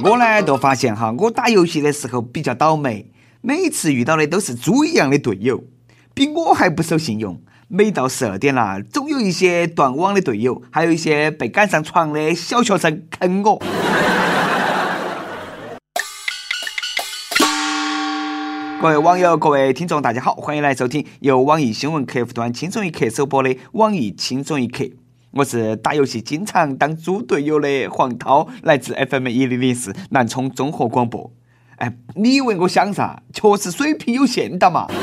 我呢，就发现哈，我打游戏的时候比较倒霉，每次遇到的都是猪一样的队友，比我还不守信用。每到十二点了，总有一些断网的队友，还有一些被赶上床的小学生坑我。各位网友，各位听众，大家好，欢迎来收听由网易新闻客户端轻松一刻首播的网易轻松一刻。我是打游戏经常当猪队友的黄涛，来自 FM 一零零四南充综合广播。哎，你以为我想啥？确实水平有限的嘛。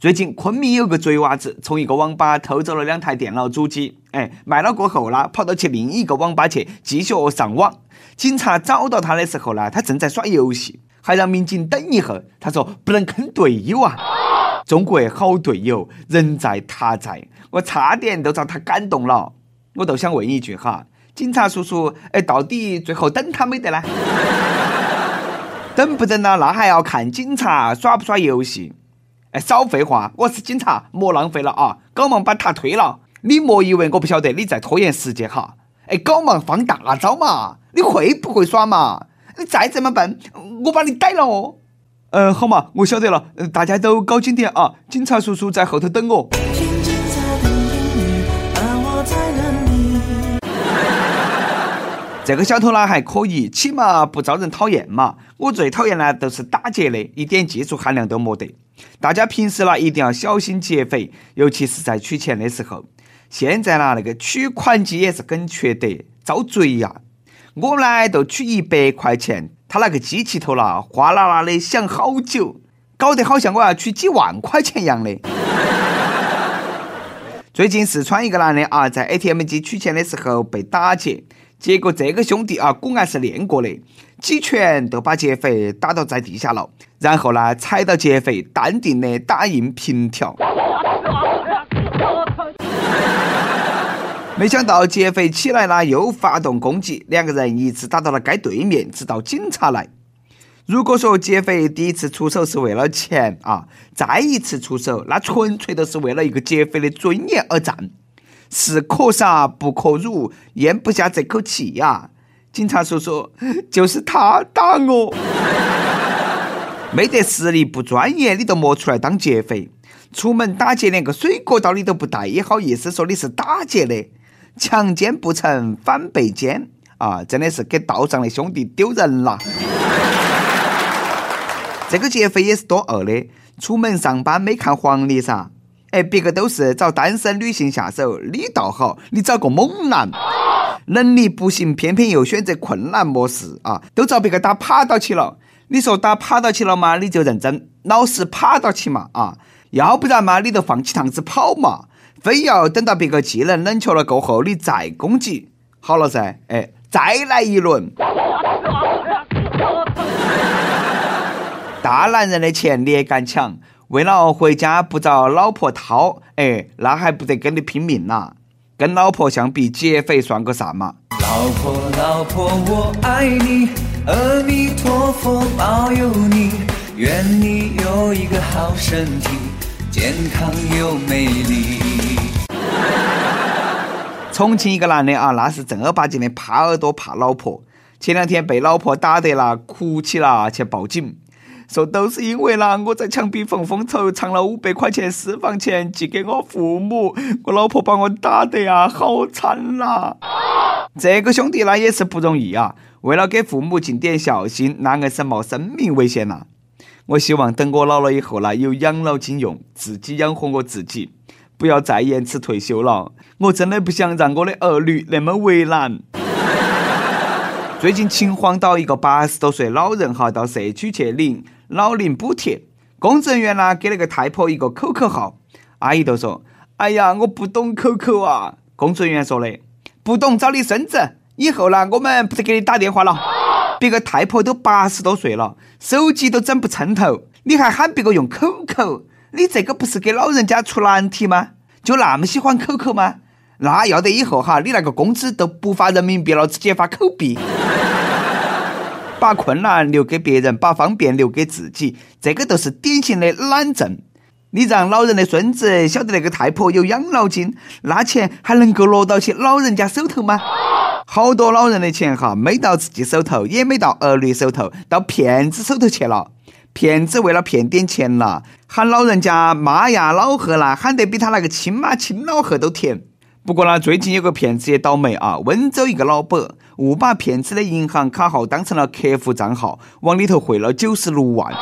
最近昆明有个贼娃子从一个网吧偷走了两台电脑主机，哎，卖了过后呢，跑到去另一个网吧去继续上网。警察找到他的时候呢，他正在耍游戏。还让民警等一会儿，他说不能坑队友啊！中国好队友，人在他在，我差点都遭他感动了。我都想问一句哈，警察叔叔，哎，到底最后等他没得呢？等不等呢？那还要看警察耍不耍游戏。哎，少废话，我是警察，莫浪费了啊！赶忙把他推了。你莫以为我不晓得你在拖延时间哈！哎，赶忙放大招嘛！你会不会耍嘛？你再这么笨，我把你逮了哦！嗯，好嘛，我晓得了。大家都搞紧点啊！警察叔叔在后头等我。这个小偷呢还可以，起码不招人讨厌嘛。我最讨厌呢都是打劫的，一点技术含量都没得。大家平时呢一定要小心劫匪，尤其是在取钱的时候。现在呢那个取款机也是很缺德，遭罪呀！我呢，就取一百块钱，他那个机器头啦，哗啦啦的响好久，搞得好像我要取几万块钱一样的。最近四川一个男的啊，在 ATM 机取钱的时候被打劫，结果这个兄弟啊，果然是练过的，几拳就把劫匪打倒在地下了，然后呢，踩到劫匪，淡定的打印凭条。没想到劫匪起来了，又发动攻击，两个人一直打到了街对面，直到警察来。如果说劫匪第一次出手是为了钱啊，再一次出手，那纯粹都是为了一个劫匪的尊严而战，是可杀不可辱，咽不下这口气呀！警察叔叔，就是他打我，没得实力不专业，你都莫出来当劫匪，出门打劫连个水果刀你都不带，也好意思说你是打劫的？强奸不成反被奸啊！真的是给道上的兄弟丢人了。这个劫匪也是多二的，出门上班没看黄历噻。哎，别个都是找单身女性下手，你倒好，你找个猛男，能力不行，偏偏又选择困难模式啊！都遭别个打趴到起了。你说打趴到起了嘛？你就认真，老实趴到起嘛啊！要不然嘛，你就放起趟子跑嘛。非要等到别个技能冷却了过后，你再攻击，好了噻，哎，再来一轮。大男人的钱你也敢抢？为了回家不遭老婆掏，哎，那还不得跟你拼命呐？跟老婆相比，劫匪算个啥嘛？老婆老婆我爱你，阿弥陀佛保佑你，愿你有一个好身体，健康又美丽。重庆一个男的啊，那是正儿八经的怕耳朵怕老婆。前两天被老婆打得了，哭起了，去报警，说都是因为啦，我在墙壁缝缝头藏了五百块钱私房钱寄给我父母，我老婆把我打得呀，好惨呐！这个兄弟那也是不容易啊，为了给父母尽点孝心，那硬是冒生命危险呐。我希望等我老了以后呢，有养老金用，自己养活我自己。不要再延迟退休了，我真的不想让我的儿女那么为难。最近秦皇岛一个八十多岁老人哈到社区去领老龄补贴，工作人员呢给了个太婆一个 QQ 号，阿姨都说：“哎呀，我不懂 QQ 啊。”工作人员说的：“不懂找你孙子，以后呢我们不得给你打电话了。”别个太婆都八十多岁了，手机都整不撑头，你还喊别个用 QQ？你这个不是给老人家出难题吗？就那么喜欢 QQ 吗？那要得以后哈，你那个工资都不发人民币了，直接发口币。把困难留给别人，把方便留给自己，这个都是典型的懒政。你让老人的孙子晓得那个太婆有养老金，那钱还能够落到去老人家手头吗？好多老人的钱哈，没到自己手头，也没到儿女手头，到骗子手头去了。骗子为了骗点钱啦，喊老人家妈呀、老贺啦，喊得比他那个亲妈、亲老贺都甜。不过呢，最近有个骗子也倒霉啊！温州一个老伯误把骗子的银行卡号当成了客户账号，往里头汇了九十六万。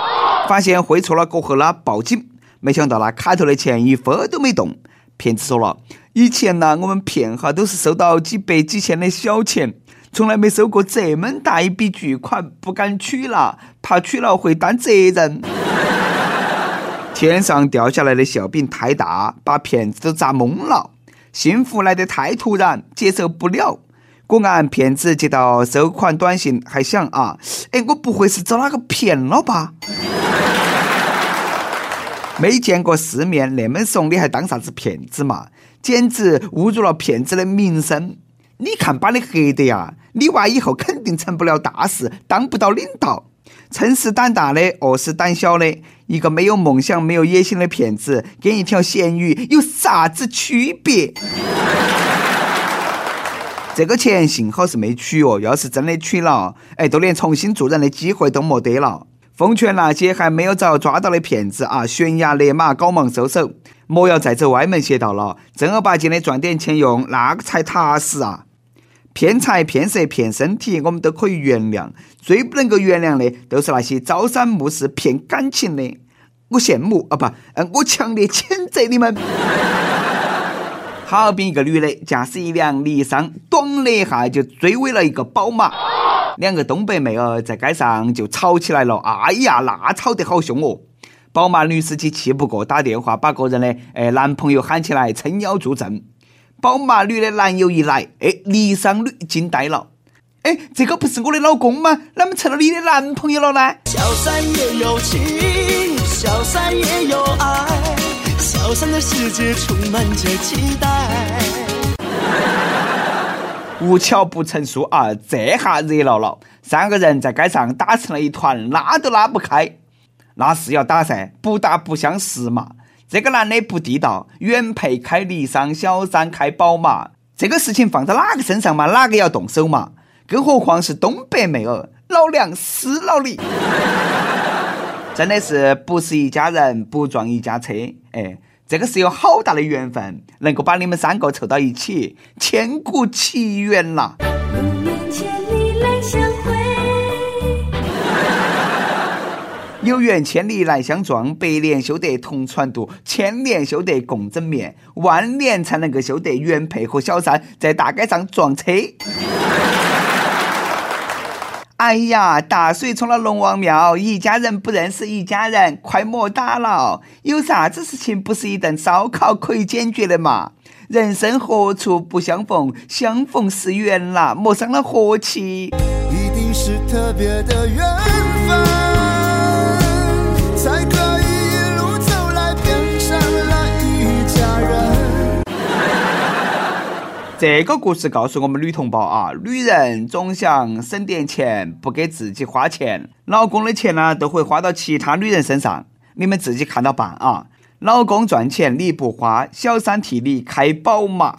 发现汇错了过后呢，报警，没想到那卡头的钱一分都没动。骗子说了，以前呢，我们骗哈都是收到几百几千的小钱，从来没收过这么大一笔巨款，不敢取了，怕取了会担责任。天上掉下来的馅饼太大，把骗子都砸懵了。幸福来得太突然，接受不了。果然，骗子接到收款短信，还想啊，哎，我不会是遭哪个骗了吧？没见过世面，那么怂，你还当啥子骗子嘛？简直侮辱了骗子的名声！你看把你黑的呀！你娃以后肯定成不了大事，当不到领导。撑是胆大的，饿是胆小的。一个没有梦想、没有野心的骗子，跟一条咸鱼有啥子区别？这个钱幸好是没取哦，要是真的取了，哎，都连重新做人的机会都没得了。奉劝那些还没有遭抓到的骗子啊，悬崖勒马，赶忙收手，莫要再走歪门邪道了。正儿八经的赚点钱用，那个才踏实啊！骗财骗色骗身体，我们都可以原谅。最不能够原谅的，都是那些朝三暮四骗感情的。我羡慕啊，不，嗯，我强烈谴责你们。哈尔滨一个女的驾驶一辆尼桑，咚的一下就追尾了一个宝马。两个东北妹儿在街上就吵起来了。哎呀，那吵得好凶哦！宝马女司机气不过，打电话把个人的哎男朋友喊起来撑腰助阵。宝马女的男友一来，哎，尼桑女惊呆了。哎，这个不是我的老公吗？怎么成了你的男朋友了呢？小三也有情，小三也有爱，小三的世界充满着期待。无巧不成书啊！这下热闹了，三个人在街上打成了一团，拉都拉不开。那是要打噻，不打不相识嘛。这个男的不地道，原配开尼桑，小三开宝马，这个事情放在哪个身上嘛？哪个要动手嘛？更何况是东北妹儿，老娘死了你！真的是不是一家人不撞一家车？哎，这个是有好大的缘分，能够把你们三个凑到一起，千古奇缘呐！有缘千里来相撞，百年修得同船渡，千年修得共枕眠，万年才能够修得原配和小三在大街上撞车。哎呀，大水冲了龙王庙，一家人不认识一家人，快莫打了！有啥子事情不是一顿烧烤可以解决的嘛？人生何处不相逢，相逢是缘啦，莫伤了和气。一定是特别的缘分。才可以一路走来变成了一家人。这个故事告诉我们女同胞啊，女人总想省点钱，不给自己花钱，老公的钱呢都会花到其他女人身上，你们自己看到办啊。老公赚钱你不花，小三替你开宝马。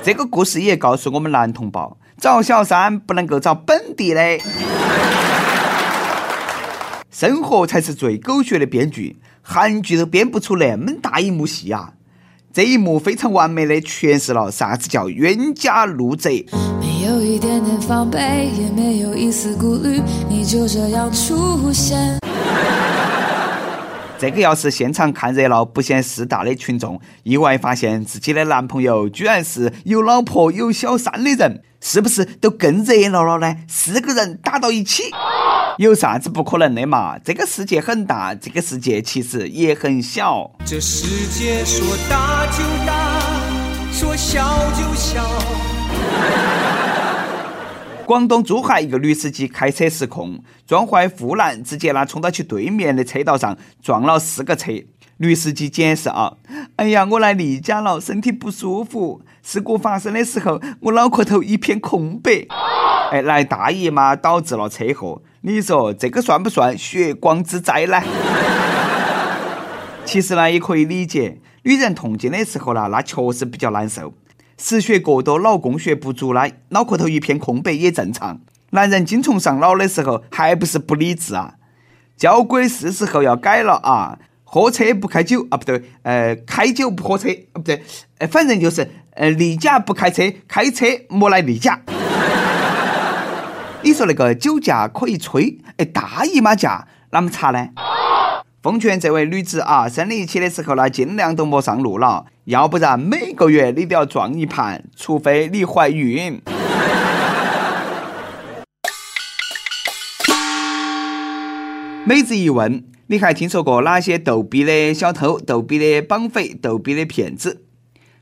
这个故事也告诉我们男同胞，找小三不能够找本地的。生活才是最狗血的编剧，韩剧都编不出那么大一幕戏啊！这一幕非常完美的诠释了啥子叫冤家路窄。没有一点点防备，也没有一丝顾虑，你就这样出现。这个要是现场看热闹不嫌事大的群众，意外发现自己的男朋友居然是有老婆有小三的人，是不是都更热闹了呢？四个人打到一起。有啥子不可能的嘛？这个世界很大，这个世界其实也很小。这世界说大就大，广东珠海一个女司机开车失控，撞坏护栏，直接呢冲到去对面的车道上，撞了四个车。女司机解释啊，哎呀，我来例假了，身体不舒服。事故发生的时候，我脑壳头一片空白。哎，来大姨妈导致了车祸。你说这个算不算血光之灾呢？其实呢，也可以理解，女人痛经的时候呢，那确实比较难受。失血过多，脑供血不足呢，脑壳头一片空白也正常。男人精虫上脑的时候，还不是不理智啊？交规是时候要改了啊！喝车不开酒啊，不对，呃，开酒不喝车，不对，呃，反正就是，呃，例假不开车，开车莫来例假。你说那个酒驾可以吹，哎，大姨妈驾啷么查呢？奉劝这位女子啊，生理期的时候呢，尽量都莫上路了，要不然每个月你都要撞一盘，除非你怀孕。每日一问：你还听说过哪些逗逼的小偷、逗逼的绑匪、逗逼的骗子？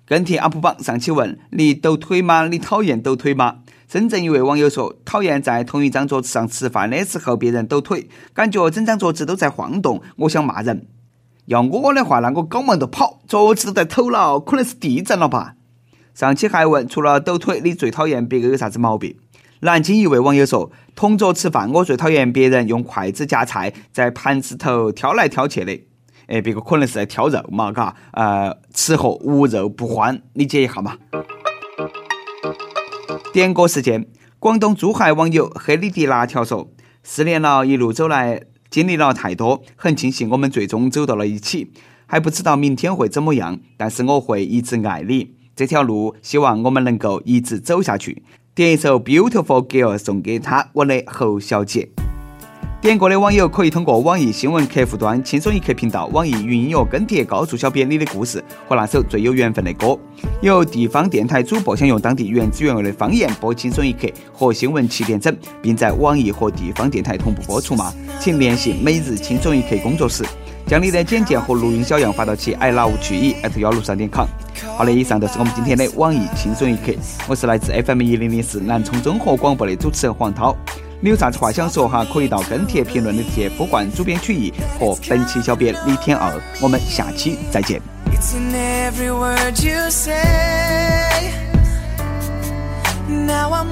跟帖 UP 榜上期问：你抖腿吗？你讨厌抖腿吗？深圳一位网友说：讨厌在同一张桌子上吃饭的时候别人抖腿，感觉整张桌子都在晃动，我想骂人。要我的话，那我赶忙就跑，桌子都在抖了，可能是地震了吧？上期还问：除了抖腿，你最讨厌别个有啥子毛病？南京一位网友说：“同桌吃饭，我最讨厌别人用筷子夹菜，在盘子头挑来挑去的。哎，别个可能是在挑肉嘛，嘎，呃，吃货无肉不欢，理解一下嘛。”点歌时间，广东珠海网友黑里迪辣条说：“四年了，一路走来，经历了太多，很庆幸我们最终走到了一起。还不知道明天会怎么样，但是我会一直爱你。这条路，希望我们能够一直走下去。”点一首《Beautiful Girl》送给她，我的侯小姐。点歌的网友可以通过网易新闻客户端“轻松一刻”频道、网易云音乐跟帖告诉小编你的故事和那首最有缘分的歌。有地方电台主播想用当地原汁原味的方言播《轻松一刻》和新闻七点整，并在网易和地方电台同步播出吗？请联系每日轻松一刻工作室。将你的简介和录音小样发到其 i love 曲艺幺六三点 com。好的，以上就是我们今天的网易轻松一刻。我是来自 FM 一零零四南充综合广播的主持人黄涛。你有啥子话想说哈？可以到跟帖评论的贴呼唤主编曲艺和本期小编李天二。我们下期再见。Now I'm